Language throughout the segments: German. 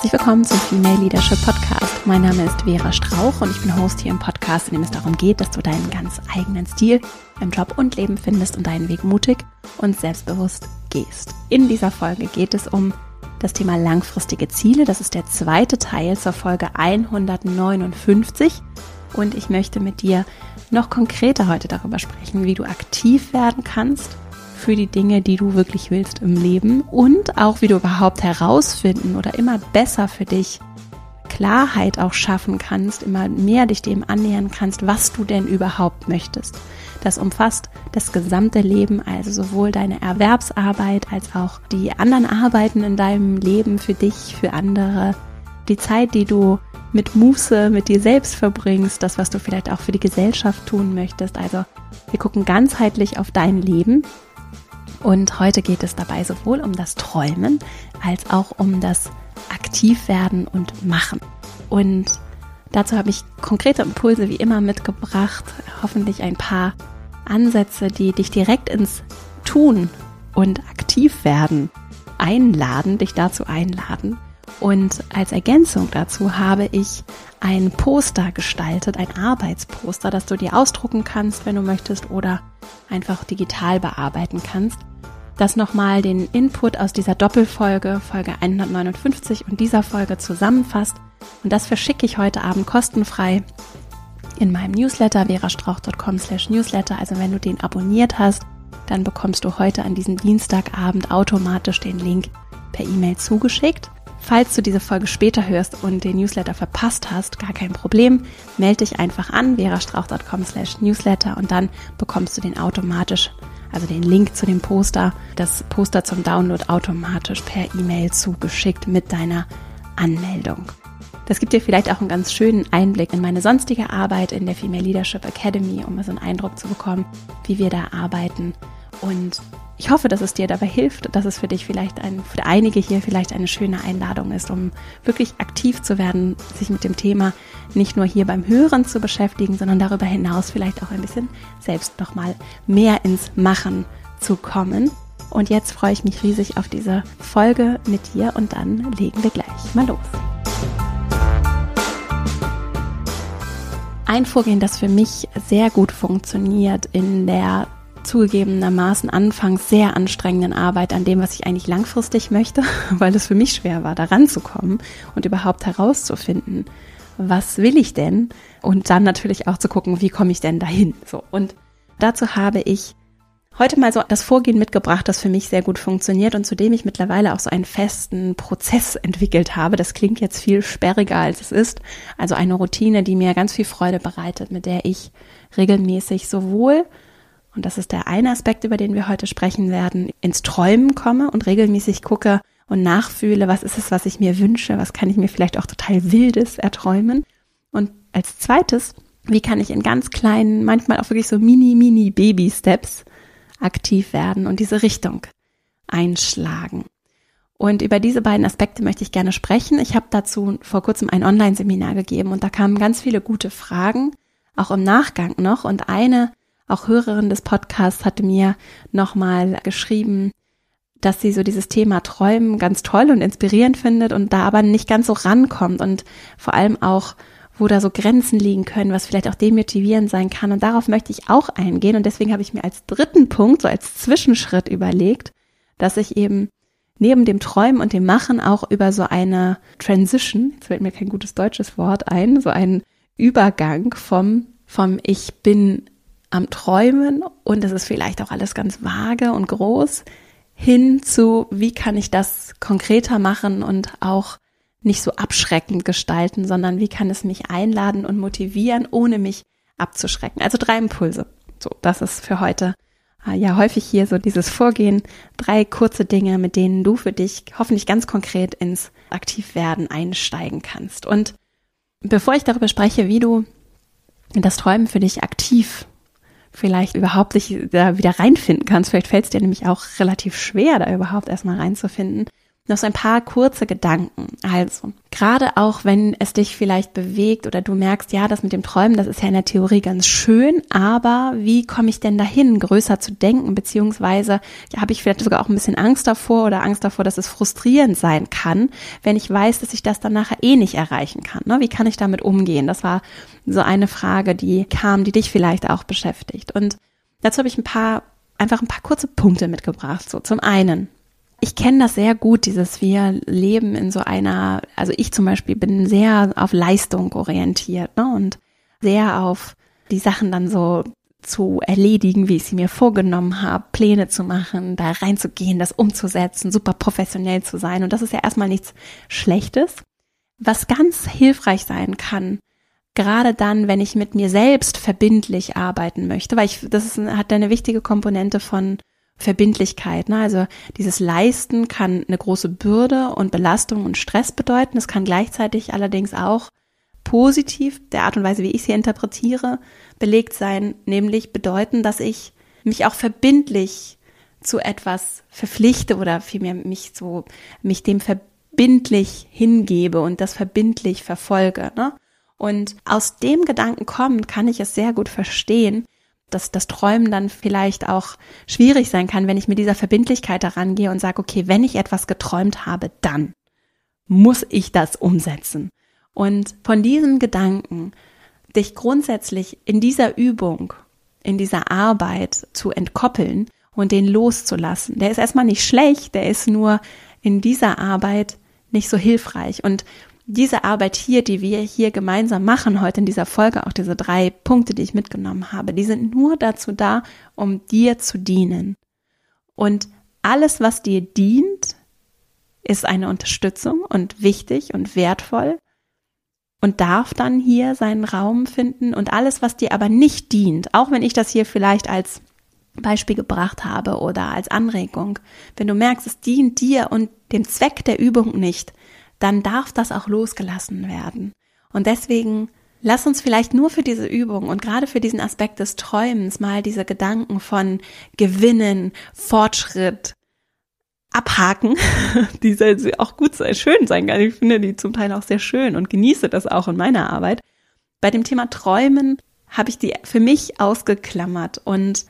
Herzlich willkommen zum Female Leadership Podcast. Mein Name ist Vera Strauch und ich bin Host hier im Podcast, in dem es darum geht, dass du deinen ganz eigenen Stil im Job und Leben findest und deinen Weg mutig und selbstbewusst gehst. In dieser Folge geht es um das Thema langfristige Ziele. Das ist der zweite Teil zur Folge 159 und ich möchte mit dir noch konkreter heute darüber sprechen, wie du aktiv werden kannst für die Dinge, die du wirklich willst im Leben und auch wie du überhaupt herausfinden oder immer besser für dich Klarheit auch schaffen kannst, immer mehr dich dem annähern kannst, was du denn überhaupt möchtest. Das umfasst das gesamte Leben, also sowohl deine Erwerbsarbeit als auch die anderen Arbeiten in deinem Leben für dich, für andere, die Zeit, die du mit Muße, mit dir selbst verbringst, das, was du vielleicht auch für die Gesellschaft tun möchtest. Also wir gucken ganzheitlich auf dein Leben und heute geht es dabei sowohl um das Träumen als auch um das Aktivwerden und Machen. Und dazu habe ich konkrete Impulse wie immer mitgebracht, hoffentlich ein paar Ansätze, die dich direkt ins Tun und Aktivwerden einladen, dich dazu einladen. Und als Ergänzung dazu habe ich ein Poster gestaltet, ein Arbeitsposter, das du dir ausdrucken kannst, wenn du möchtest, oder einfach digital bearbeiten kannst das nochmal den Input aus dieser Doppelfolge, Folge 159 und dieser Folge zusammenfasst. Und das verschicke ich heute Abend kostenfrei in meinem Newsletter verastrauch.com slash newsletter. Also wenn du den abonniert hast, dann bekommst du heute an diesem Dienstagabend automatisch den Link per E-Mail zugeschickt. Falls du diese Folge später hörst und den Newsletter verpasst hast, gar kein Problem. Melde dich einfach an, verastrauch.com slash newsletter und dann bekommst du den automatisch also den Link zu dem Poster, das Poster zum Download automatisch per E-Mail zugeschickt mit deiner Anmeldung. Das gibt dir vielleicht auch einen ganz schönen Einblick in meine sonstige Arbeit in der Female Leadership Academy, um so einen Eindruck zu bekommen, wie wir da arbeiten. Und ich hoffe, dass es dir dabei hilft, dass es für dich vielleicht ein, für einige hier vielleicht eine schöne Einladung ist, um wirklich aktiv zu werden, sich mit dem Thema nicht nur hier beim Hören zu beschäftigen, sondern darüber hinaus vielleicht auch ein bisschen selbst nochmal mehr ins Machen zu kommen. Und jetzt freue ich mich riesig auf diese Folge mit dir und dann legen wir gleich mal los. Ein Vorgehen, das für mich sehr gut funktioniert in der zugegebenermaßen anfangs sehr anstrengenden Arbeit an dem, was ich eigentlich langfristig möchte, weil es für mich schwer war, da ranzukommen und überhaupt herauszufinden, was will ich denn? Und dann natürlich auch zu gucken, wie komme ich denn dahin? So. Und dazu habe ich heute mal so das Vorgehen mitgebracht, das für mich sehr gut funktioniert und zu dem ich mittlerweile auch so einen festen Prozess entwickelt habe. Das klingt jetzt viel sperriger, als es ist. Also eine Routine, die mir ganz viel Freude bereitet, mit der ich regelmäßig sowohl und das ist der eine Aspekt, über den wir heute sprechen werden, ins Träumen komme und regelmäßig gucke und nachfühle, was ist es, was ich mir wünsche, was kann ich mir vielleicht auch total wildes erträumen. Und als zweites, wie kann ich in ganz kleinen, manchmal auch wirklich so mini, mini Baby-Steps aktiv werden und diese Richtung einschlagen. Und über diese beiden Aspekte möchte ich gerne sprechen. Ich habe dazu vor kurzem ein Online-Seminar gegeben und da kamen ganz viele gute Fragen, auch im Nachgang noch. Und eine auch Hörerin des Podcasts hatte mir nochmal geschrieben, dass sie so dieses Thema Träumen ganz toll und inspirierend findet und da aber nicht ganz so rankommt und vor allem auch, wo da so Grenzen liegen können, was vielleicht auch demotivierend sein kann. Und darauf möchte ich auch eingehen. Und deswegen habe ich mir als dritten Punkt, so als Zwischenschritt überlegt, dass ich eben neben dem Träumen und dem Machen auch über so eine Transition, jetzt fällt mir kein gutes deutsches Wort ein, so einen Übergang vom, vom Ich bin am Träumen und es ist vielleicht auch alles ganz vage und groß, hin zu, wie kann ich das konkreter machen und auch nicht so abschreckend gestalten, sondern wie kann es mich einladen und motivieren, ohne mich abzuschrecken. Also drei Impulse. So, das ist für heute äh, ja häufig hier so dieses Vorgehen. Drei kurze Dinge, mit denen du für dich hoffentlich ganz konkret ins Aktivwerden einsteigen kannst. Und bevor ich darüber spreche, wie du das Träumen für dich aktiv vielleicht überhaupt dich da wieder reinfinden kannst. Vielleicht fällt es dir nämlich auch relativ schwer, da überhaupt erstmal reinzufinden. Noch so ein paar kurze Gedanken. Also, gerade auch wenn es dich vielleicht bewegt oder du merkst, ja, das mit dem Träumen, das ist ja in der Theorie ganz schön, aber wie komme ich denn dahin, größer zu denken, beziehungsweise ja, habe ich vielleicht sogar auch ein bisschen Angst davor oder Angst davor, dass es frustrierend sein kann, wenn ich weiß, dass ich das dann nachher eh nicht erreichen kann. Ne? Wie kann ich damit umgehen? Das war so eine Frage, die kam, die dich vielleicht auch beschäftigt. Und dazu habe ich ein paar, einfach ein paar kurze Punkte mitgebracht. So zum einen, ich kenne das sehr gut, dieses wir leben in so einer, also ich zum Beispiel bin sehr auf Leistung orientiert ne, und sehr auf die Sachen dann so zu erledigen, wie ich sie mir vorgenommen habe, Pläne zu machen, da reinzugehen, das umzusetzen, super professionell zu sein. Und das ist ja erstmal nichts Schlechtes. Was ganz hilfreich sein kann, gerade dann, wenn ich mit mir selbst verbindlich arbeiten möchte, weil ich, das ist, hat eine wichtige Komponente von Verbindlichkeit. Ne? Also dieses Leisten kann eine große Bürde und Belastung und Stress bedeuten. Es kann gleichzeitig allerdings auch positiv, der Art und Weise, wie ich sie interpretiere, belegt sein, nämlich bedeuten, dass ich mich auch verbindlich zu etwas verpflichte oder vielmehr mich so, mich dem verbindlich hingebe und das verbindlich verfolge. Ne? Und aus dem Gedanken kommen kann ich es sehr gut verstehen, dass das Träumen dann vielleicht auch schwierig sein kann, wenn ich mit dieser Verbindlichkeit daran gehe und sage, okay, wenn ich etwas geträumt habe, dann muss ich das umsetzen. Und von diesem Gedanken, dich grundsätzlich in dieser Übung, in dieser Arbeit zu entkoppeln und den loszulassen, der ist erstmal nicht schlecht, der ist nur in dieser Arbeit nicht so hilfreich. Und diese Arbeit hier, die wir hier gemeinsam machen, heute in dieser Folge, auch diese drei Punkte, die ich mitgenommen habe, die sind nur dazu da, um dir zu dienen. Und alles, was dir dient, ist eine Unterstützung und wichtig und wertvoll und darf dann hier seinen Raum finden. Und alles, was dir aber nicht dient, auch wenn ich das hier vielleicht als Beispiel gebracht habe oder als Anregung, wenn du merkst, es dient dir und dem Zweck der Übung nicht, dann darf das auch losgelassen werden. Und deswegen lass uns vielleicht nur für diese Übung und gerade für diesen Aspekt des Träumens mal diese Gedanken von Gewinnen, Fortschritt, abhaken, die auch gut sein, schön sein kann. Ich finde die zum Teil auch sehr schön und genieße das auch in meiner Arbeit. Bei dem Thema Träumen habe ich die für mich ausgeklammert und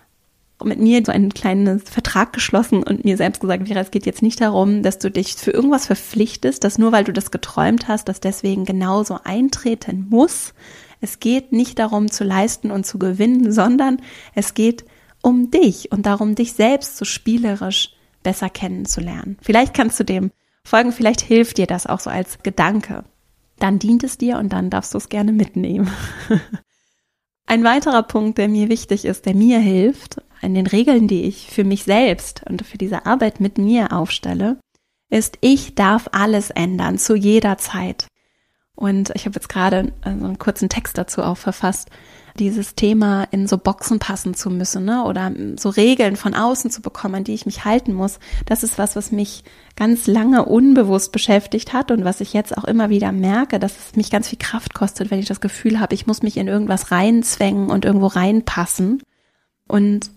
mit mir so einen kleinen Vertrag geschlossen und mir selbst gesagt, Vera, es geht jetzt nicht darum, dass du dich für irgendwas verpflichtest, dass nur weil du das geträumt hast, dass deswegen genauso eintreten muss. Es geht nicht darum zu leisten und zu gewinnen, sondern es geht um dich und darum, dich selbst so spielerisch besser kennenzulernen. Vielleicht kannst du dem folgen, vielleicht hilft dir das auch so als Gedanke. Dann dient es dir und dann darfst du es gerne mitnehmen. Ein weiterer Punkt, der mir wichtig ist, der mir hilft, in den Regeln, die ich für mich selbst und für diese Arbeit mit mir aufstelle, ist, ich darf alles ändern, zu jeder Zeit. Und ich habe jetzt gerade so einen kurzen Text dazu auch verfasst, dieses Thema in so Boxen passen zu müssen, ne? Oder so Regeln von außen zu bekommen, an die ich mich halten muss. Das ist was, was mich ganz lange unbewusst beschäftigt hat und was ich jetzt auch immer wieder merke, dass es mich ganz viel Kraft kostet, wenn ich das Gefühl habe, ich muss mich in irgendwas reinzwängen und irgendwo reinpassen. Und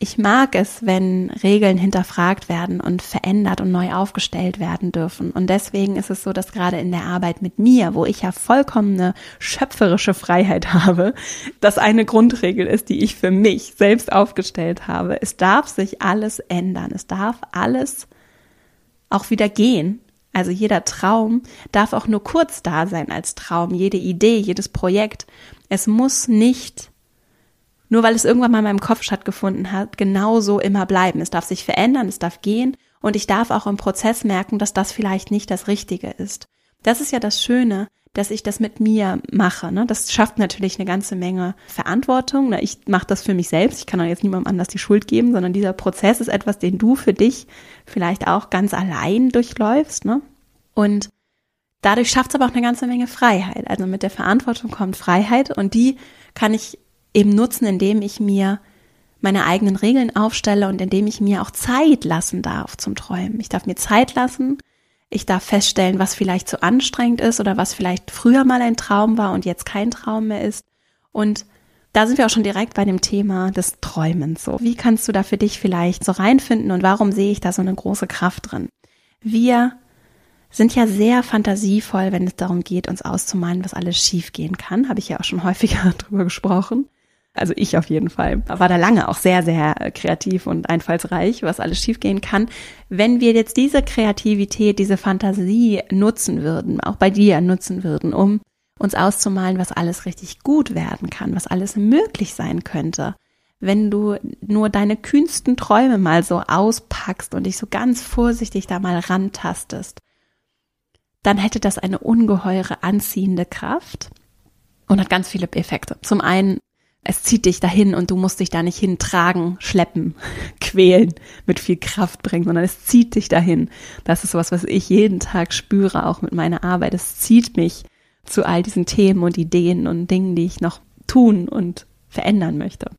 ich mag es, wenn Regeln hinterfragt werden und verändert und neu aufgestellt werden dürfen. Und deswegen ist es so, dass gerade in der Arbeit mit mir, wo ich ja vollkommene schöpferische Freiheit habe, das eine Grundregel ist, die ich für mich selbst aufgestellt habe. Es darf sich alles ändern. Es darf alles auch wieder gehen. Also jeder Traum darf auch nur kurz da sein als Traum. Jede Idee, jedes Projekt. Es muss nicht nur weil es irgendwann mal in meinem Kopf stattgefunden hat, genauso immer bleiben. Es darf sich verändern, es darf gehen und ich darf auch im Prozess merken, dass das vielleicht nicht das Richtige ist. Das ist ja das Schöne, dass ich das mit mir mache. Ne? Das schafft natürlich eine ganze Menge Verantwortung. Ich mache das für mich selbst. Ich kann auch jetzt niemandem anders die Schuld geben, sondern dieser Prozess ist etwas, den du für dich vielleicht auch ganz allein durchläufst. Ne? Und dadurch schafft es aber auch eine ganze Menge Freiheit. Also mit der Verantwortung kommt Freiheit und die kann ich eben nutzen, indem ich mir meine eigenen Regeln aufstelle und indem ich mir auch Zeit lassen darf zum Träumen. Ich darf mir Zeit lassen. Ich darf feststellen, was vielleicht zu anstrengend ist oder was vielleicht früher mal ein Traum war und jetzt kein Traum mehr ist. Und da sind wir auch schon direkt bei dem Thema des Träumens. So, wie kannst du da für dich vielleicht so reinfinden und warum sehe ich da so eine große Kraft drin? Wir sind ja sehr fantasievoll, wenn es darum geht, uns auszumalen, was alles schiefgehen kann. Habe ich ja auch schon häufiger drüber gesprochen. Also ich auf jeden Fall. War da lange auch sehr, sehr kreativ und einfallsreich, was alles schiefgehen kann. Wenn wir jetzt diese Kreativität, diese Fantasie nutzen würden, auch bei dir nutzen würden, um uns auszumalen, was alles richtig gut werden kann, was alles möglich sein könnte, wenn du nur deine kühnsten Träume mal so auspackst und dich so ganz vorsichtig da mal rantastest, dann hätte das eine ungeheure anziehende Kraft und hat ganz viele Effekte. Zum einen, es zieht dich dahin und du musst dich da nicht hintragen, schleppen, quälen, mit viel Kraft bringen, sondern es zieht dich dahin. Das ist was, was ich jeden Tag spüre, auch mit meiner Arbeit. Es zieht mich zu all diesen Themen und Ideen und Dingen, die ich noch tun und verändern möchte.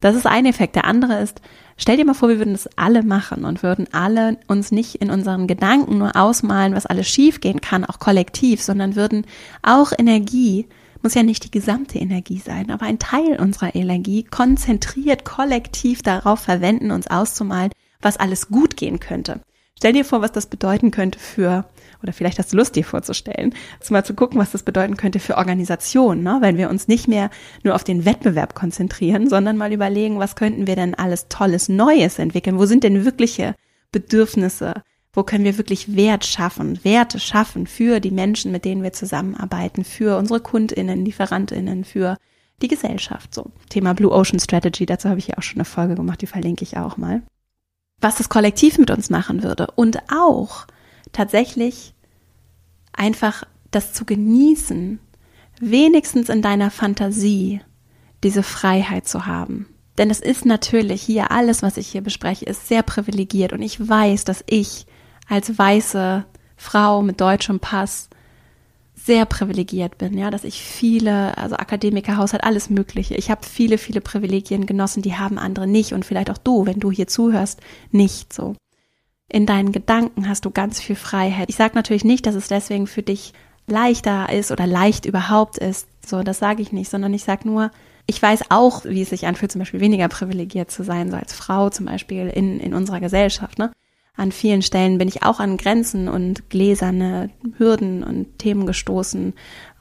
Das ist ein Effekt. Der andere ist, stell dir mal vor, wir würden das alle machen und würden alle uns nicht in unseren Gedanken nur ausmalen, was alles schiefgehen kann, auch kollektiv, sondern würden auch Energie, muss ja nicht die gesamte Energie sein, aber ein Teil unserer Energie konzentriert kollektiv darauf verwenden, uns auszumalen, was alles gut gehen könnte. Stell dir vor, was das bedeuten könnte für oder vielleicht hast du Lust, dir vorzustellen, mal zu gucken, was das bedeuten könnte für Organisationen, ne? wenn wir uns nicht mehr nur auf den Wettbewerb konzentrieren, sondern mal überlegen, was könnten wir denn alles Tolles Neues entwickeln? Wo sind denn wirkliche Bedürfnisse? Wo können wir wirklich Wert schaffen, Werte schaffen für die Menschen, mit denen wir zusammenarbeiten, für unsere KundInnen, LieferantInnen, für die Gesellschaft, so. Thema Blue Ocean Strategy, dazu habe ich ja auch schon eine Folge gemacht, die verlinke ich auch mal. Was das Kollektiv mit uns machen würde und auch tatsächlich einfach das zu genießen, wenigstens in deiner Fantasie diese Freiheit zu haben. Denn es ist natürlich hier alles, was ich hier bespreche, ist sehr privilegiert und ich weiß, dass ich als weiße Frau mit deutschem Pass sehr privilegiert bin, ja, dass ich viele, also Akademikerhaushalt, alles Mögliche. Ich habe viele, viele Privilegien genossen, die haben andere nicht und vielleicht auch du, wenn du hier zuhörst, nicht so in deinen Gedanken hast du ganz viel Freiheit. Ich sage natürlich nicht, dass es deswegen für dich leichter ist oder leicht überhaupt ist. So, das sage ich nicht, sondern ich sage nur, ich weiß auch, wie es sich anfühlt, zum Beispiel weniger privilegiert zu sein, so als Frau zum Beispiel in, in unserer Gesellschaft. Ne? An vielen Stellen bin ich auch an Grenzen und gläserne Hürden und Themen gestoßen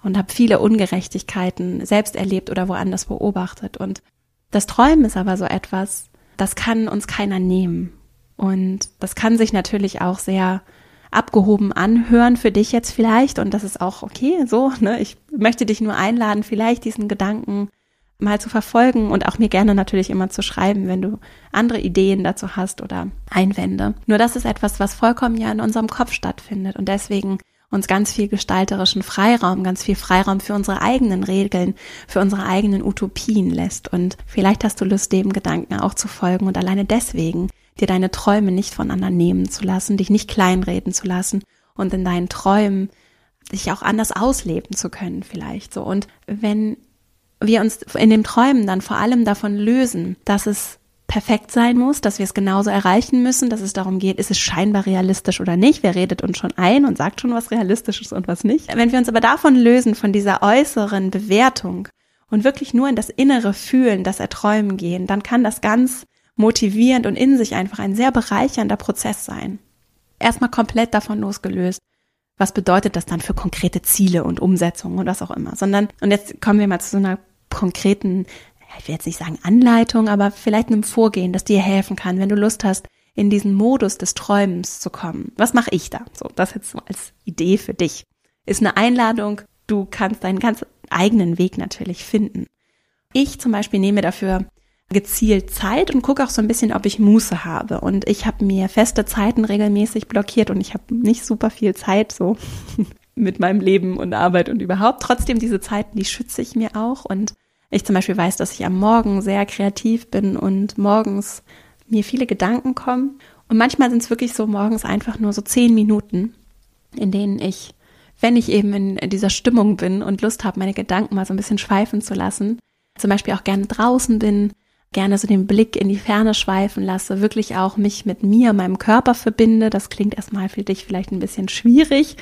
und habe viele Ungerechtigkeiten selbst erlebt oder woanders beobachtet. Und das Träumen ist aber so etwas, das kann uns keiner nehmen. Und das kann sich natürlich auch sehr abgehoben anhören für dich jetzt vielleicht. Und das ist auch okay, so, ne? Ich möchte dich nur einladen, vielleicht diesen Gedanken mal zu verfolgen und auch mir gerne natürlich immer zu schreiben, wenn du andere Ideen dazu hast oder Einwände. Nur das ist etwas, was vollkommen ja in unserem Kopf stattfindet und deswegen uns ganz viel gestalterischen Freiraum, ganz viel Freiraum für unsere eigenen Regeln, für unsere eigenen Utopien lässt. Und vielleicht hast du Lust, dem Gedanken auch zu folgen und alleine deswegen dir deine Träume nicht voneinander nehmen zu lassen, dich nicht kleinreden zu lassen und in deinen Träumen dich auch anders ausleben zu können vielleicht so. Und wenn wir uns in den Träumen dann vor allem davon lösen, dass es perfekt sein muss, dass wir es genauso erreichen müssen, dass es darum geht, ist es scheinbar realistisch oder nicht. Wer redet uns schon ein und sagt schon was realistisch und was nicht. Wenn wir uns aber davon lösen, von dieser äußeren Bewertung und wirklich nur in das innere Fühlen, das Erträumen gehen, dann kann das ganz motivierend und in sich einfach ein sehr bereichernder Prozess sein. Erstmal komplett davon losgelöst. Was bedeutet das dann für konkrete Ziele und Umsetzungen und was auch immer, sondern, und jetzt kommen wir mal zu so einer konkreten, ich will jetzt nicht sagen Anleitung, aber vielleicht einem Vorgehen, das dir helfen kann, wenn du Lust hast, in diesen Modus des Träumens zu kommen. Was mache ich da? So, das jetzt so als Idee für dich. Ist eine Einladung, du kannst deinen ganz eigenen Weg natürlich finden. Ich zum Beispiel nehme dafür gezielt Zeit und gucke auch so ein bisschen, ob ich Muße habe. Und ich habe mir feste Zeiten regelmäßig blockiert und ich habe nicht super viel Zeit so mit meinem Leben und Arbeit und überhaupt. Trotzdem diese Zeiten, die schütze ich mir auch. Und ich zum Beispiel weiß, dass ich am Morgen sehr kreativ bin und morgens mir viele Gedanken kommen. Und manchmal sind es wirklich so morgens einfach nur so zehn Minuten, in denen ich, wenn ich eben in dieser Stimmung bin und Lust habe, meine Gedanken mal so ein bisschen schweifen zu lassen, zum Beispiel auch gerne draußen bin, gerne so den Blick in die Ferne schweifen lasse, wirklich auch mich mit mir, meinem Körper verbinde. Das klingt erstmal für dich vielleicht ein bisschen schwierig.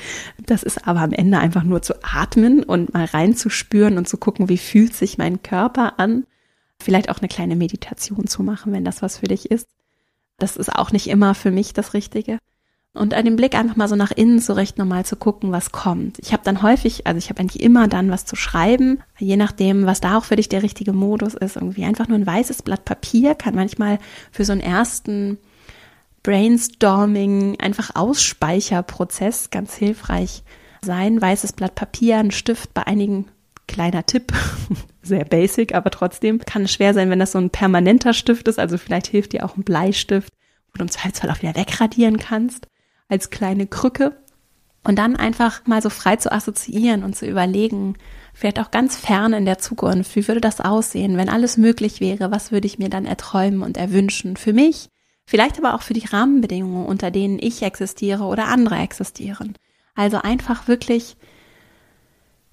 Das ist aber am Ende einfach nur zu atmen und mal reinzuspüren und zu gucken, wie fühlt sich mein Körper an. Vielleicht auch eine kleine Meditation zu machen, wenn das was für dich ist. Das ist auch nicht immer für mich das Richtige. Und den Blick einfach mal so nach innen zu richten, um mal zu gucken, was kommt. Ich habe dann häufig, also ich habe eigentlich immer dann was zu schreiben, je nachdem, was da auch für dich der richtige Modus ist. Irgendwie einfach nur ein weißes Blatt Papier kann manchmal für so einen ersten Brainstorming, einfach Ausspeicherprozess ganz hilfreich sein. Weißes Blatt Papier, ein Stift, bei einigen kleiner Tipp, sehr basic, aber trotzdem kann es schwer sein, wenn das so ein permanenter Stift ist. Also vielleicht hilft dir auch ein Bleistift, wo du im Zweifelsfall auch wieder wegradieren kannst als kleine Krücke und dann einfach mal so frei zu assoziieren und zu überlegen, vielleicht auch ganz fern in der Zukunft, wie würde das aussehen, wenn alles möglich wäre, was würde ich mir dann erträumen und erwünschen für mich, vielleicht aber auch für die Rahmenbedingungen, unter denen ich existiere oder andere existieren. Also einfach wirklich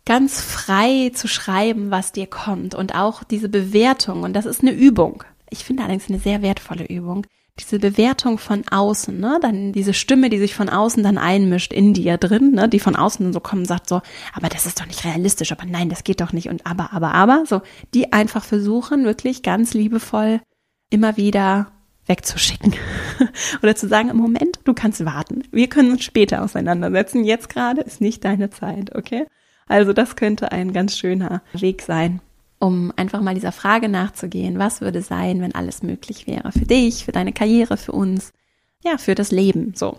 ganz frei zu schreiben, was dir kommt und auch diese Bewertung, und das ist eine Übung. Ich finde allerdings eine sehr wertvolle Übung, diese Bewertung von außen, ne, dann diese Stimme, die sich von außen dann einmischt in dir drin, ne, die von außen dann so kommt und sagt so, aber das ist doch nicht realistisch, aber nein, das geht doch nicht und aber, aber, aber, so, die einfach versuchen, wirklich ganz liebevoll immer wieder wegzuschicken oder zu sagen, im Moment, du kannst warten. Wir können uns später auseinandersetzen. Jetzt gerade ist nicht deine Zeit, okay? Also das könnte ein ganz schöner Weg sein, um einfach mal dieser Frage nachzugehen, was würde sein, wenn alles möglich wäre für dich, für deine Karriere, für uns, ja, für das Leben, so.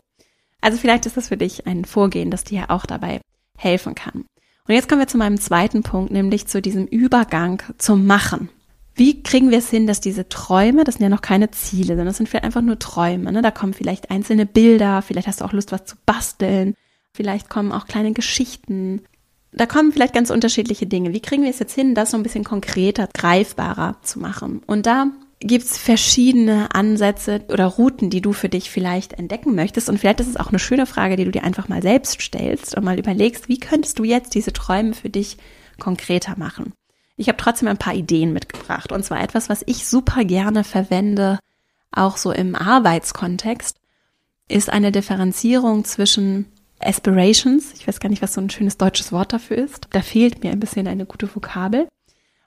Also vielleicht ist das für dich ein Vorgehen, das dir auch dabei helfen kann. Und jetzt kommen wir zu meinem zweiten Punkt, nämlich zu diesem Übergang zum Machen. Wie kriegen wir es hin, dass diese Träume, das sind ja noch keine Ziele, sondern das sind vielleicht einfach nur Träume, ne? Da kommen vielleicht einzelne Bilder, vielleicht hast du auch Lust, was zu basteln, vielleicht kommen auch kleine Geschichten, da kommen vielleicht ganz unterschiedliche Dinge. Wie kriegen wir es jetzt hin, das so ein bisschen konkreter, greifbarer zu machen? Und da gibt's verschiedene Ansätze oder Routen, die du für dich vielleicht entdecken möchtest. Und vielleicht ist es auch eine schöne Frage, die du dir einfach mal selbst stellst und mal überlegst, wie könntest du jetzt diese Träume für dich konkreter machen? Ich habe trotzdem ein paar Ideen mitgebracht. Und zwar etwas, was ich super gerne verwende, auch so im Arbeitskontext, ist eine Differenzierung zwischen Aspirations. Ich weiß gar nicht, was so ein schönes deutsches Wort dafür ist. Da fehlt mir ein bisschen eine gute Vokabel.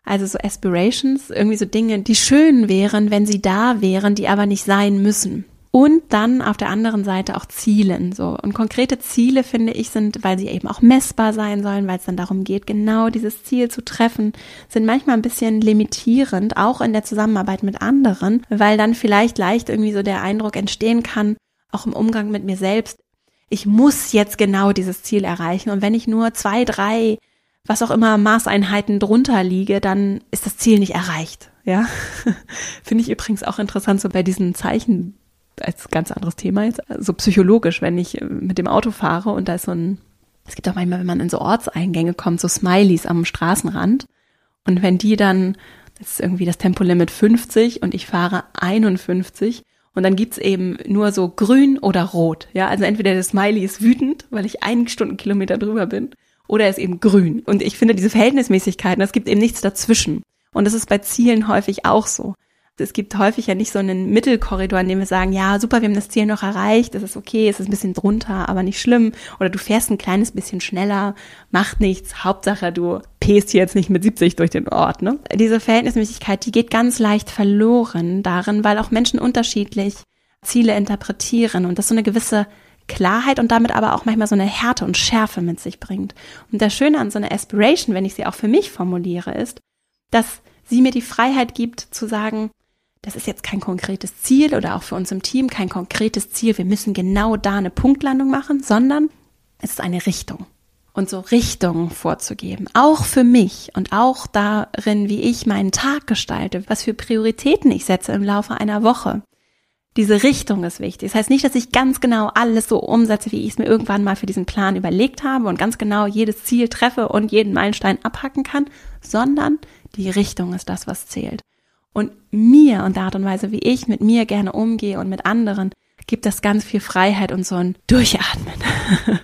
Also so Aspirations, irgendwie so Dinge, die schön wären, wenn sie da wären, die aber nicht sein müssen. Und dann auf der anderen Seite auch Zielen, so. Und konkrete Ziele, finde ich, sind, weil sie eben auch messbar sein sollen, weil es dann darum geht, genau dieses Ziel zu treffen, sind manchmal ein bisschen limitierend, auch in der Zusammenarbeit mit anderen, weil dann vielleicht leicht irgendwie so der Eindruck entstehen kann, auch im Umgang mit mir selbst, ich muss jetzt genau dieses Ziel erreichen. Und wenn ich nur zwei, drei, was auch immer Maßeinheiten drunter liege, dann ist das Ziel nicht erreicht. Ja, finde ich übrigens auch interessant so bei diesen Zeichen als ganz anderes Thema jetzt, so psychologisch, wenn ich mit dem Auto fahre und da ist so ein, es gibt auch manchmal, wenn man in so Ortseingänge kommt, so Smileys am Straßenrand und wenn die dann, das ist irgendwie das Tempolimit 50 und ich fahre 51 und dann gibt's eben nur so grün oder rot. Ja, also entweder der Smiley ist wütend, weil ich einen Stundenkilometer drüber bin, oder er ist eben grün. Und ich finde diese Verhältnismäßigkeiten, es gibt eben nichts dazwischen. Und das ist bei Zielen häufig auch so es gibt häufig ja nicht so einen Mittelkorridor, in dem wir sagen, ja, super, wir haben das Ziel noch erreicht, das ist okay, es ist ein bisschen drunter, aber nicht schlimm. Oder du fährst ein kleines bisschen schneller, macht nichts, Hauptsache du pest jetzt nicht mit 70 durch den Ort. Ne? Diese Verhältnismäßigkeit, die geht ganz leicht verloren darin, weil auch Menschen unterschiedlich Ziele interpretieren und das so eine gewisse Klarheit und damit aber auch manchmal so eine Härte und Schärfe mit sich bringt. Und das Schöne an so einer Aspiration, wenn ich sie auch für mich formuliere, ist, dass sie mir die Freiheit gibt zu sagen, das ist jetzt kein konkretes Ziel oder auch für uns im Team kein konkretes Ziel, wir müssen genau da eine Punktlandung machen, sondern es ist eine Richtung. Und so Richtungen vorzugeben, auch für mich und auch darin, wie ich meinen Tag gestalte, was für Prioritäten ich setze im Laufe einer Woche. Diese Richtung ist wichtig. Das heißt nicht, dass ich ganz genau alles so umsetze, wie ich es mir irgendwann mal für diesen Plan überlegt habe und ganz genau jedes Ziel treffe und jeden Meilenstein abhacken kann, sondern die Richtung ist das, was zählt. Und mir und der Art und Weise, wie ich mit mir gerne umgehe und mit anderen, gibt das ganz viel Freiheit und so ein Durchatmen.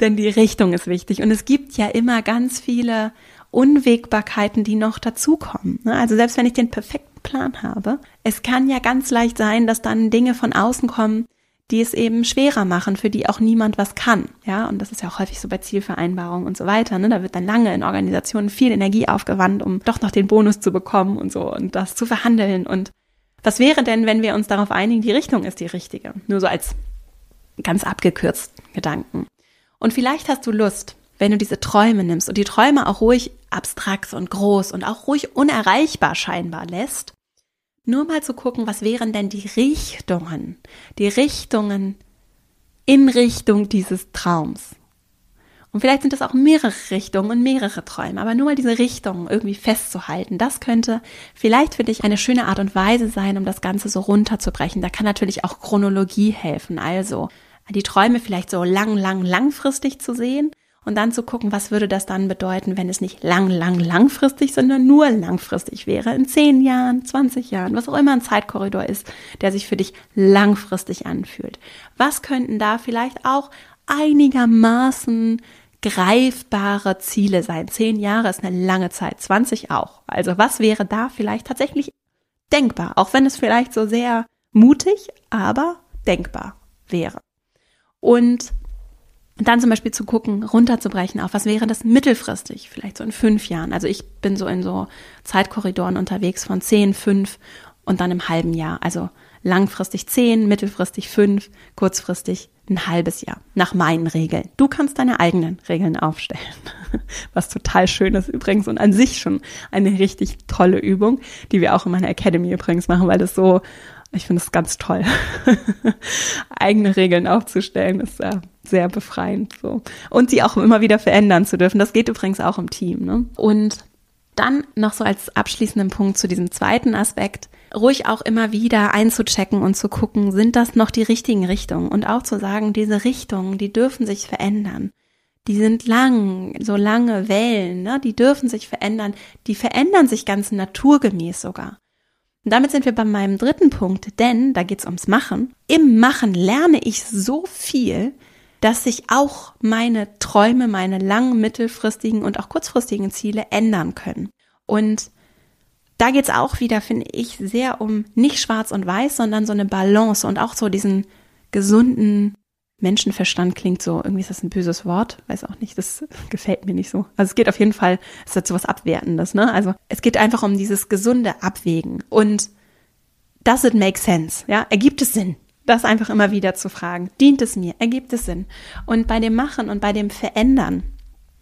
Denn die Richtung ist wichtig. Und es gibt ja immer ganz viele Unwägbarkeiten, die noch dazukommen. Ne? Also selbst wenn ich den perfekten Plan habe, es kann ja ganz leicht sein, dass dann Dinge von außen kommen, die es eben schwerer machen, für die auch niemand was kann. Ja, und das ist ja auch häufig so bei Zielvereinbarungen und so weiter. Ne? Da wird dann lange in Organisationen viel Energie aufgewandt, um doch noch den Bonus zu bekommen und so und das zu verhandeln. Und was wäre denn, wenn wir uns darauf einigen, die Richtung ist die richtige? Nur so als ganz abgekürzt Gedanken. Und vielleicht hast du Lust, wenn du diese Träume nimmst und die Träume auch ruhig abstrakt und groß und auch ruhig unerreichbar scheinbar lässt, nur mal zu gucken, was wären denn die Richtungen, die Richtungen in Richtung dieses Traums. Und vielleicht sind das auch mehrere Richtungen und mehrere Träume, aber nur mal diese Richtungen irgendwie festzuhalten, das könnte vielleicht für dich eine schöne Art und Weise sein, um das Ganze so runterzubrechen. Da kann natürlich auch Chronologie helfen, also die Träume vielleicht so lang, lang, langfristig zu sehen und dann zu gucken, was würde das dann bedeuten, wenn es nicht lang, lang, langfristig, sondern nur langfristig wäre, in 10 Jahren, 20 Jahren, was auch immer ein Zeitkorridor ist, der sich für dich langfristig anfühlt. Was könnten da vielleicht auch einigermaßen greifbare Ziele sein? 10 Jahre ist eine lange Zeit, 20 auch. Also was wäre da vielleicht tatsächlich denkbar, auch wenn es vielleicht so sehr mutig, aber denkbar wäre. Und und dann zum Beispiel zu gucken, runterzubrechen auf, was wäre das mittelfristig, vielleicht so in fünf Jahren. Also ich bin so in so Zeitkorridoren unterwegs von zehn, fünf und dann im halben Jahr. Also langfristig zehn, mittelfristig fünf, kurzfristig ein halbes Jahr. Nach meinen Regeln. Du kannst deine eigenen Regeln aufstellen. Was total schön ist übrigens und an sich schon eine richtig tolle Übung, die wir auch in meiner Academy übrigens machen, weil das so ich finde es ganz toll. Eigene Regeln aufzustellen ist ja sehr befreiend so. Und sie auch immer wieder verändern zu dürfen. Das geht übrigens auch im Team. Ne? Und dann noch so als abschließenden Punkt zu diesem zweiten Aspekt, ruhig auch immer wieder einzuchecken und zu gucken, sind das noch die richtigen Richtungen? Und auch zu sagen, diese Richtungen, die dürfen sich verändern. Die sind lang, so lange Wellen, ne? die dürfen sich verändern. Die verändern sich ganz naturgemäß sogar. Und damit sind wir bei meinem dritten Punkt, denn da geht's ums Machen. Im Machen lerne ich so viel, dass sich auch meine Träume, meine langen, mittelfristigen und auch kurzfristigen Ziele ändern können. Und da geht's auch wieder, finde ich, sehr um nicht schwarz und weiß, sondern so eine Balance und auch so diesen gesunden Menschenverstand klingt so, irgendwie ist das ein böses Wort, weiß auch nicht, das gefällt mir nicht so. Also es geht auf jeden Fall, es hat so was Abwertendes, ne? Also es geht einfach um dieses gesunde Abwägen und does it make sense? Ja, ergibt es Sinn? Das einfach immer wieder zu fragen. Dient es mir? Ergibt es Sinn? Und bei dem Machen und bei dem Verändern,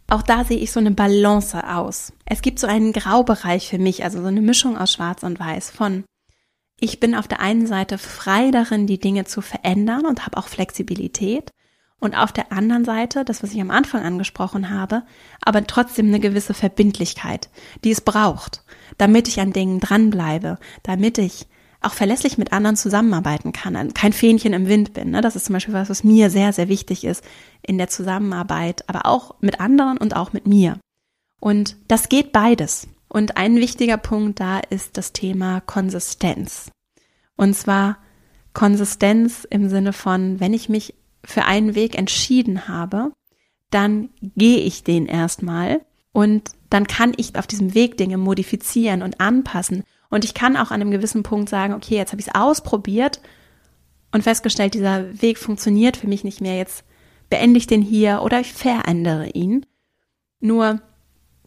auch da sehe ich so eine Balance aus. Es gibt so einen Graubereich für mich, also so eine Mischung aus Schwarz und Weiß von ich bin auf der einen Seite frei darin, die Dinge zu verändern und habe auch Flexibilität. Und auf der anderen Seite, das, was ich am Anfang angesprochen habe, aber trotzdem eine gewisse Verbindlichkeit, die es braucht, damit ich an Dingen dranbleibe, damit ich auch verlässlich mit anderen zusammenarbeiten kann, kein Fähnchen im Wind bin. Ne? Das ist zum Beispiel was, was mir sehr, sehr wichtig ist in der Zusammenarbeit, aber auch mit anderen und auch mit mir. Und das geht beides. Und ein wichtiger Punkt da ist das Thema Konsistenz. Und zwar Konsistenz im Sinne von, wenn ich mich für einen Weg entschieden habe, dann gehe ich den erstmal und dann kann ich auf diesem Weg Dinge modifizieren und anpassen. Und ich kann auch an einem gewissen Punkt sagen, okay, jetzt habe ich es ausprobiert und festgestellt, dieser Weg funktioniert für mich nicht mehr. Jetzt beende ich den hier oder ich verändere ihn. Nur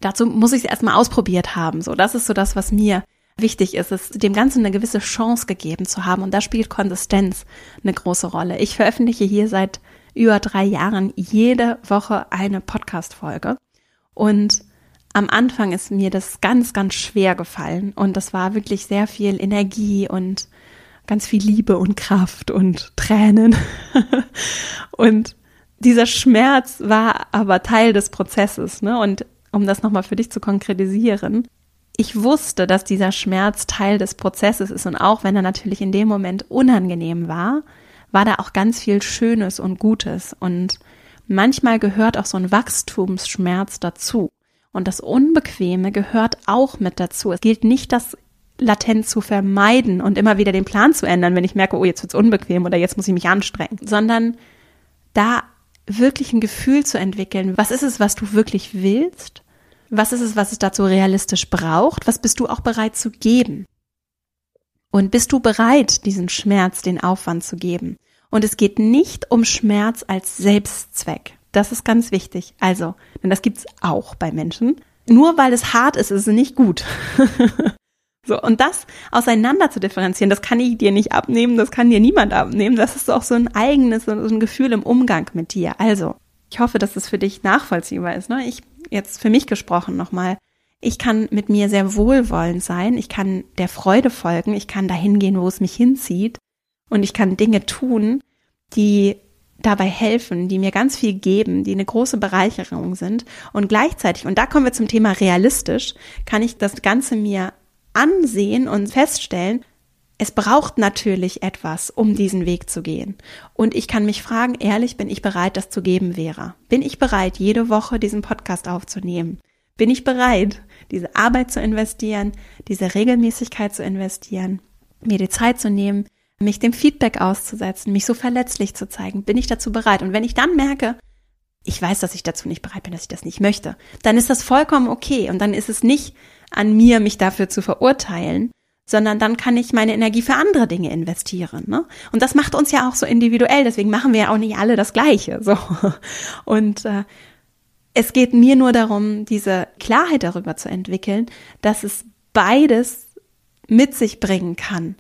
dazu muss ich es erstmal ausprobiert haben. So, das ist so das, was mir wichtig ist, es dem Ganzen eine gewisse Chance gegeben zu haben. Und da spielt Konsistenz eine große Rolle. Ich veröffentliche hier seit über drei Jahren jede Woche eine Podcast-Folge. Und am Anfang ist mir das ganz, ganz schwer gefallen. Und das war wirklich sehr viel Energie und ganz viel Liebe und Kraft und Tränen. und dieser Schmerz war aber Teil des Prozesses, ne? Und um das nochmal für dich zu konkretisieren, ich wusste, dass dieser Schmerz Teil des Prozesses ist und auch wenn er natürlich in dem Moment unangenehm war, war da auch ganz viel Schönes und Gutes und manchmal gehört auch so ein Wachstumsschmerz dazu und das Unbequeme gehört auch mit dazu. Es gilt nicht, das latent zu vermeiden und immer wieder den Plan zu ändern, wenn ich merke, oh, jetzt wird's unbequem oder jetzt muss ich mich anstrengen, sondern da wirklich ein Gefühl zu entwickeln, was ist es, was du wirklich willst was ist es, was es dazu realistisch braucht? Was bist du auch bereit zu geben? Und bist du bereit, diesen Schmerz, den Aufwand zu geben? Und es geht nicht um Schmerz als Selbstzweck. Das ist ganz wichtig. Also, denn das gibt's auch bei Menschen. Nur weil es hart ist, ist es nicht gut. So, und das auseinander zu differenzieren, das kann ich dir nicht abnehmen, das kann dir niemand abnehmen. Das ist auch so ein eigenes, so ein Gefühl im Umgang mit dir. Also, ich hoffe, dass es für dich nachvollziehbar ist. Ne? Ich, jetzt für mich gesprochen nochmal, ich kann mit mir sehr wohlwollend sein, ich kann der Freude folgen, ich kann dahin gehen, wo es mich hinzieht und ich kann Dinge tun, die dabei helfen, die mir ganz viel geben, die eine große Bereicherung sind und gleichzeitig, und da kommen wir zum Thema realistisch, kann ich das Ganze mir ansehen und feststellen, es braucht natürlich etwas, um diesen Weg zu gehen. Und ich kann mich fragen, ehrlich, bin ich bereit, das zu geben, Vera? Bin ich bereit, jede Woche diesen Podcast aufzunehmen? Bin ich bereit, diese Arbeit zu investieren, diese Regelmäßigkeit zu investieren, mir die Zeit zu nehmen, mich dem Feedback auszusetzen, mich so verletzlich zu zeigen? Bin ich dazu bereit? Und wenn ich dann merke, ich weiß, dass ich dazu nicht bereit bin, dass ich das nicht möchte, dann ist das vollkommen okay. Und dann ist es nicht an mir, mich dafür zu verurteilen, sondern dann kann ich meine Energie für andere Dinge investieren. Ne? Und das macht uns ja auch so individuell, deswegen machen wir ja auch nicht alle das Gleiche. So. Und äh, es geht mir nur darum, diese Klarheit darüber zu entwickeln, dass es beides mit sich bringen kann.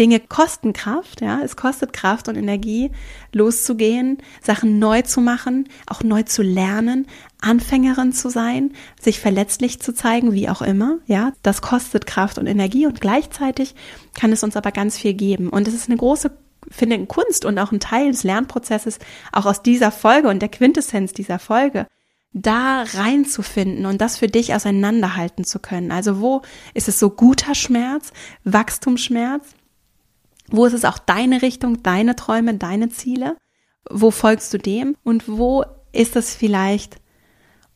Dinge kosten Kraft, ja, es kostet Kraft und Energie, loszugehen, Sachen neu zu machen, auch neu zu lernen, Anfängerin zu sein, sich verletzlich zu zeigen, wie auch immer, ja, das kostet Kraft und Energie und gleichzeitig kann es uns aber ganz viel geben. Und es ist eine große finde Kunst und auch ein Teil des Lernprozesses, auch aus dieser Folge und der Quintessenz dieser Folge, da reinzufinden und das für dich auseinanderhalten zu können. Also wo ist es so guter Schmerz, Wachstumsschmerz wo ist es auch deine Richtung, deine Träume, deine Ziele? Wo folgst du dem? Und wo ist es vielleicht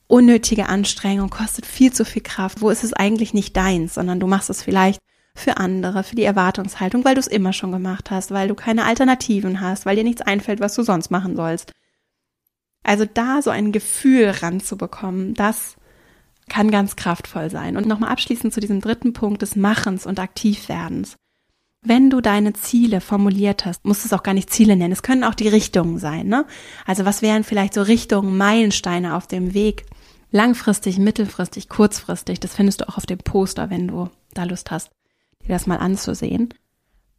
unnötige Anstrengung, kostet viel zu viel Kraft? Wo ist es eigentlich nicht deins, sondern du machst es vielleicht für andere, für die Erwartungshaltung, weil du es immer schon gemacht hast, weil du keine Alternativen hast, weil dir nichts einfällt, was du sonst machen sollst. Also da so ein Gefühl ranzubekommen, das kann ganz kraftvoll sein. Und nochmal abschließend zu diesem dritten Punkt des Machens und Aktivwerdens. Wenn du deine Ziele formuliert hast, musst du es auch gar nicht Ziele nennen. Es können auch die Richtungen sein, ne? Also was wären vielleicht so Richtungen, Meilensteine auf dem Weg? Langfristig, mittelfristig, kurzfristig. Das findest du auch auf dem Poster, wenn du da Lust hast, dir das mal anzusehen.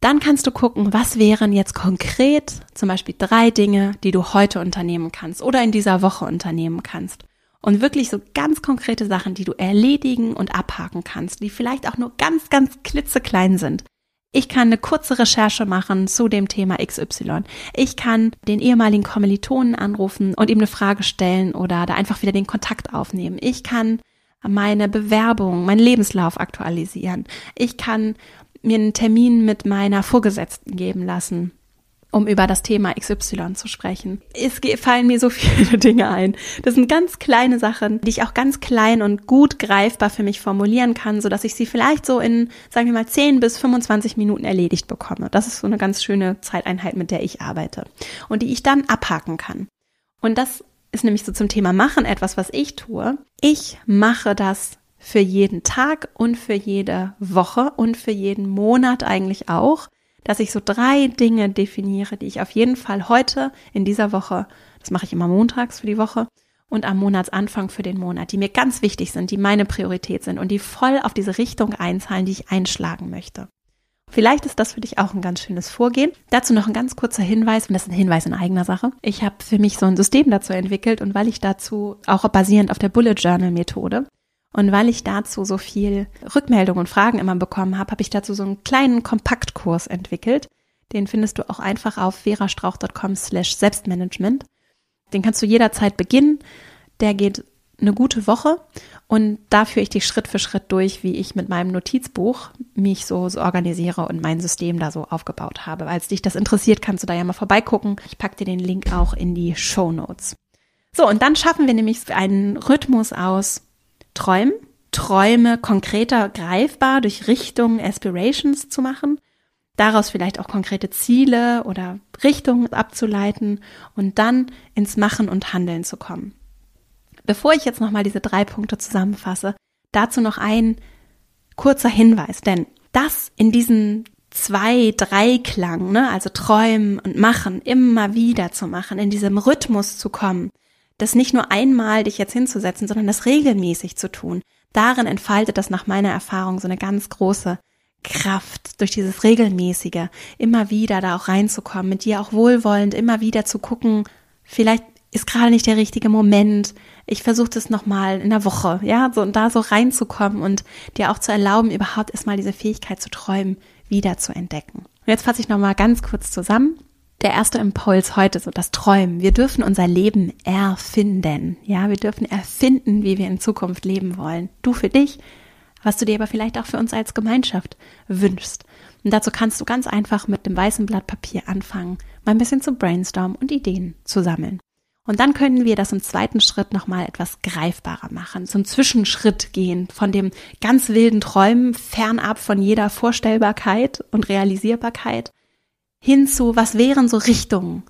Dann kannst du gucken, was wären jetzt konkret zum Beispiel drei Dinge, die du heute unternehmen kannst oder in dieser Woche unternehmen kannst. Und wirklich so ganz konkrete Sachen, die du erledigen und abhaken kannst, die vielleicht auch nur ganz, ganz klitzeklein sind. Ich kann eine kurze Recherche machen zu dem Thema XY. Ich kann den ehemaligen Kommilitonen anrufen und ihm eine Frage stellen oder da einfach wieder den Kontakt aufnehmen. Ich kann meine Bewerbung, meinen Lebenslauf aktualisieren. Ich kann mir einen Termin mit meiner Vorgesetzten geben lassen um über das Thema XY zu sprechen. Es fallen mir so viele Dinge ein. Das sind ganz kleine Sachen, die ich auch ganz klein und gut greifbar für mich formulieren kann, so dass ich sie vielleicht so in, sagen wir mal, 10 bis 25 Minuten erledigt bekomme. Das ist so eine ganz schöne Zeiteinheit, mit der ich arbeite und die ich dann abhaken kann. Und das ist nämlich so zum Thema Machen etwas, was ich tue. Ich mache das für jeden Tag und für jede Woche und für jeden Monat eigentlich auch dass ich so drei Dinge definiere, die ich auf jeden Fall heute in dieser Woche, das mache ich immer montags für die Woche und am Monatsanfang für den Monat, die mir ganz wichtig sind, die meine Priorität sind und die voll auf diese Richtung einzahlen, die ich einschlagen möchte. Vielleicht ist das für dich auch ein ganz schönes Vorgehen. Dazu noch ein ganz kurzer Hinweis, und das ist ein Hinweis in eigener Sache. Ich habe für mich so ein System dazu entwickelt und weil ich dazu auch basierend auf der Bullet Journal Methode und weil ich dazu so viel Rückmeldungen und Fragen immer bekommen habe, habe ich dazu so einen kleinen Kompaktkurs entwickelt. Den findest du auch einfach auf verastrauch.com slash Selbstmanagement. Den kannst du jederzeit beginnen. Der geht eine gute Woche und da führe ich dich Schritt für Schritt durch, wie ich mit meinem Notizbuch mich so, so organisiere und mein System da so aufgebaut habe. Als dich das interessiert, kannst du da ja mal vorbeigucken. Ich packe dir den Link auch in die Show Notes. So, und dann schaffen wir nämlich einen Rhythmus aus, Träumen, Träume konkreter greifbar durch Richtungen, Aspirations zu machen, daraus vielleicht auch konkrete Ziele oder Richtungen abzuleiten und dann ins Machen und Handeln zu kommen. Bevor ich jetzt nochmal diese drei Punkte zusammenfasse, dazu noch ein kurzer Hinweis, denn das in diesen zwei, drei Klang, ne, also träumen und machen, immer wieder zu machen, in diesem Rhythmus zu kommen, das nicht nur einmal dich jetzt hinzusetzen, sondern das regelmäßig zu tun. Darin entfaltet das nach meiner Erfahrung so eine ganz große Kraft, durch dieses regelmäßige, immer wieder da auch reinzukommen, mit dir auch wohlwollend, immer wieder zu gucken, vielleicht ist gerade nicht der richtige Moment. Ich versuche das nochmal in der Woche, ja, so und da so reinzukommen und dir auch zu erlauben, überhaupt erstmal diese Fähigkeit zu träumen, wieder zu entdecken. Und jetzt fasse ich nochmal ganz kurz zusammen. Der erste Impuls heute, so das Träumen. Wir dürfen unser Leben erfinden. Ja, wir dürfen erfinden, wie wir in Zukunft leben wollen. Du für dich, was du dir aber vielleicht auch für uns als Gemeinschaft wünschst. Und dazu kannst du ganz einfach mit dem weißen Blatt Papier anfangen, mal ein bisschen zu brainstormen und Ideen zu sammeln. Und dann können wir das im zweiten Schritt nochmal etwas greifbarer machen, zum Zwischenschritt gehen, von dem ganz wilden Träumen fernab von jeder Vorstellbarkeit und Realisierbarkeit hin zu, was wären so Richtungen,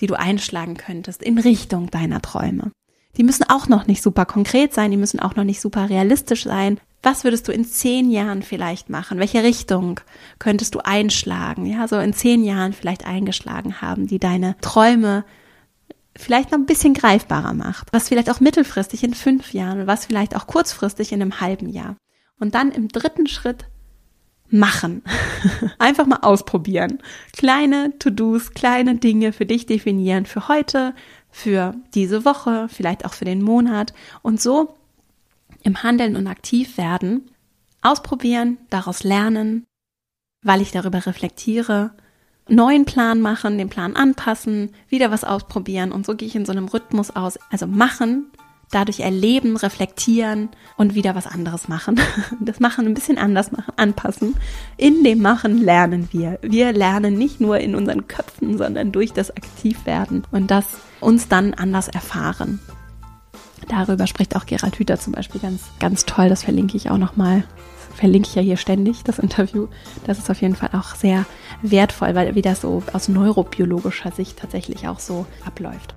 die du einschlagen könntest in Richtung deiner Träume. Die müssen auch noch nicht super konkret sein, die müssen auch noch nicht super realistisch sein, was würdest du in zehn Jahren vielleicht machen? Welche Richtung könntest du einschlagen? Ja, so in zehn Jahren vielleicht eingeschlagen haben, die deine Träume vielleicht noch ein bisschen greifbarer macht. Was vielleicht auch mittelfristig in fünf Jahren, was vielleicht auch kurzfristig in einem halben Jahr. Und dann im dritten Schritt machen. Einfach mal ausprobieren. Kleine To-Dos, kleine Dinge für dich definieren, für heute, für diese Woche, vielleicht auch für den Monat. Und so im Handeln und aktiv werden, ausprobieren, daraus lernen, weil ich darüber reflektiere, neuen Plan machen, den Plan anpassen, wieder was ausprobieren und so gehe ich in so einem Rhythmus aus. Also machen, dadurch erleben, reflektieren und wieder was anderes machen. Das Machen ein bisschen anders machen, anpassen. In dem Machen lernen wir. Wir lernen nicht nur in unseren Köpfen, sondern durch das Aktivwerden und das uns dann anders erfahren. Darüber spricht auch Gerald Hüther zum Beispiel ganz, ganz toll. Das verlinke ich auch nochmal. Verlinke ich ja hier ständig, das Interview. Das ist auf jeden Fall auch sehr wertvoll, weil wie das so aus neurobiologischer Sicht tatsächlich auch so abläuft.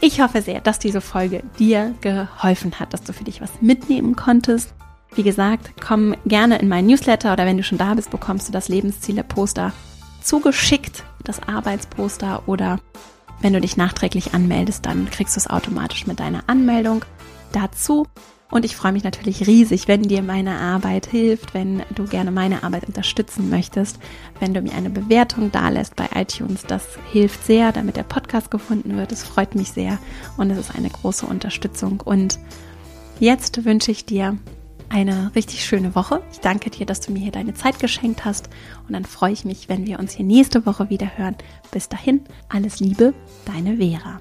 Ich hoffe sehr, dass diese Folge dir geholfen hat, dass du für dich was mitnehmen konntest. Wie gesagt, komm gerne in meinen Newsletter oder wenn du schon da bist, bekommst du das Lebensziele-Poster zugeschickt, das Arbeitsposter oder wenn du dich nachträglich anmeldest, dann kriegst du es automatisch mit deiner Anmeldung dazu. Und ich freue mich natürlich riesig, wenn dir meine Arbeit hilft, wenn du gerne meine Arbeit unterstützen möchtest, wenn du mir eine Bewertung dalässt bei iTunes. Das hilft sehr, damit der Podcast gefunden wird. Es freut mich sehr und es ist eine große Unterstützung. Und jetzt wünsche ich dir eine richtig schöne Woche. Ich danke dir, dass du mir hier deine Zeit geschenkt hast und dann freue ich mich, wenn wir uns hier nächste Woche wieder hören. Bis dahin, alles Liebe, deine Vera.